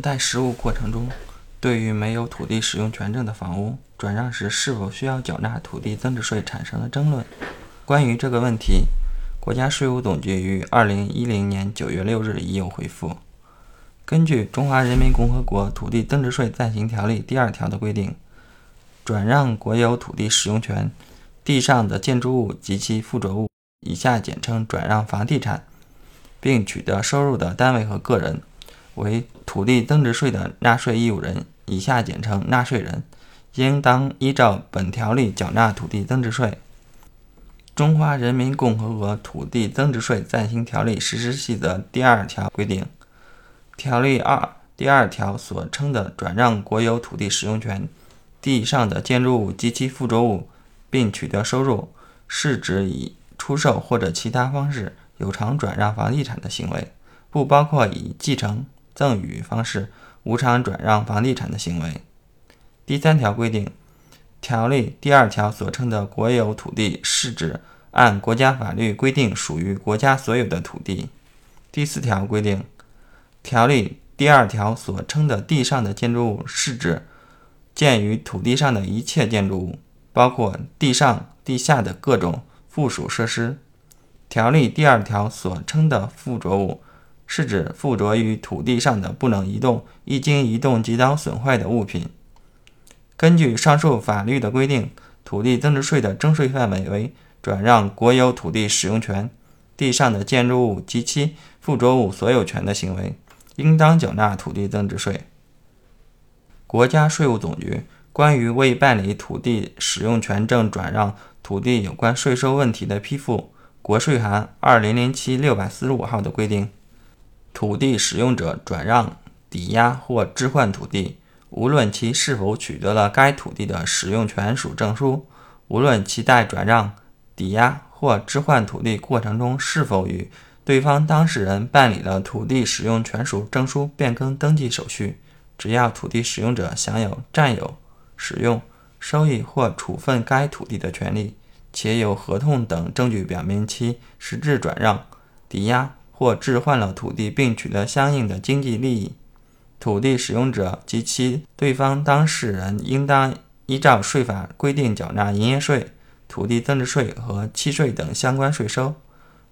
在实务过程中，对于没有土地使用权证的房屋转让时是否需要缴纳土地增值税产生了争论。关于这个问题，国家税务总局于二零一零年九月六日已有回复。根据《中华人民共和国土地增值税暂行条例》第二条的规定，转让国有土地使用权地上的建筑物及其附着物（以下简称转让房地产），并取得收入的单位和个人，为土地增值税的纳税义务人（以下简称纳税人），应当依照本条例缴纳土地增值税。《中华人民共和国土地增值税暂行条例实施细则》第二条规定。条例二第二条所称的转让国有土地使用权地上的建筑物及其附着物，并取得收入，是指以出售或者其他方式有偿转让房地产的行为，不包括以继承、赠与方式无偿转让房地产的行为。第三条规定，条例第二条所称的国有土地，是指按国家法律规定属于国家所有的土地。第四条规定。条例第二条所称的地上的建筑物，是指建于土地上的一切建筑物，包括地上、地下的各种附属设施。条例第二条所称的附着物，是指附着于土地上的不能移动、一经移动即当损坏的物品。根据上述法律的规定，土地增值税的征税范围为转让国有土地使用权地上的建筑物及其附着物所有权的行为。应当缴纳土地增值税。国家税务总局关于未办理土地使用权证转让土地有关税收问题的批复（国税函二零零七六百四十五号）的规定，土地使用者转让、抵押或置换土地，无论其是否取得了该土地的使用权属证书，无论其在转让、抵押或置换土地过程中是否与对方当事人办理了土地使用权属证书变更登记手续，只要土地使用者享有占有、使用、收益或处分该土地的权利，且有合同等证据表明其实质转让、抵押或置换了土地并取得相应的经济利益，土地使用者及其对方当事人应当依照税法规定缴纳营业税、土地增值税和契税等相关税收。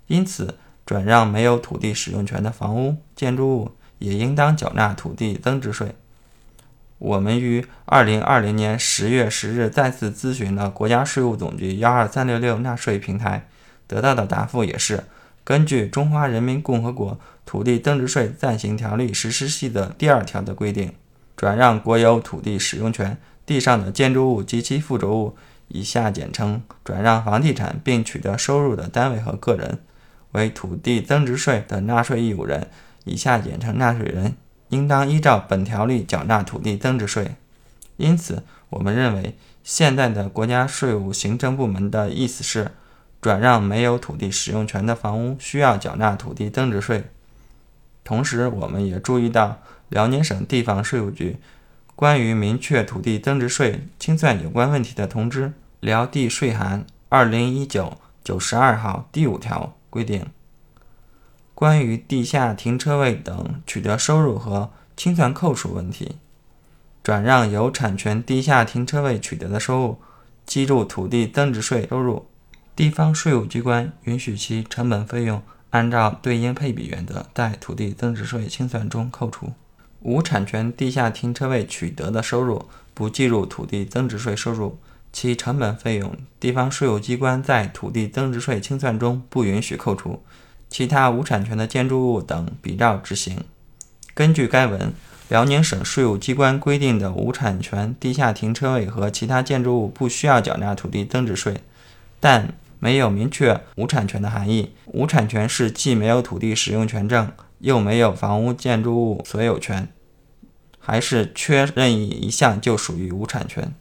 因此，转让没有土地使用权的房屋、建筑物也应当缴纳土地增值税。我们于二零二零年十月十日再次咨询了国家税务总局幺二三六六纳税平台，得到的答复也是：根据《中华人民共和国土地增值税暂行条例实施细则》第二条的规定，转让国有土地使用权地上的建筑物及其附着物（以下简称转让房地产）并取得收入的单位和个人。为土地增值税的纳税义务人（以下简称纳税人），应当依照本条例缴纳土地增值税。因此，我们认为，现在的国家税务行政部门的意思是，转让没有土地使用权的房屋需要缴纳土地增值税。同时，我们也注意到辽宁省地方税务局关于明确土地增值税清算有关问题的通知（辽地税函二零一九九十二号）第五条。规定关于地下停车位等取得收入和清算扣除问题，转让有产权地下停车位取得的收入计入土地增值税收入，地方税务机关允许其成本费用按照对应配比原则在土地增值税清算中扣除。无产权地下停车位取得的收入不计入土地增值税收入。其成本费用，地方税务机关在土地增值税清算中不允许扣除。其他无产权的建筑物等比照执行。根据该文，辽宁省税务机关规定的无产权地下停车位和其他建筑物不需要缴纳土地增值税，但没有明确无产权的含义。无产权是既没有土地使用权证，又没有房屋建筑物所有权，还是缺任意一项就属于无产权。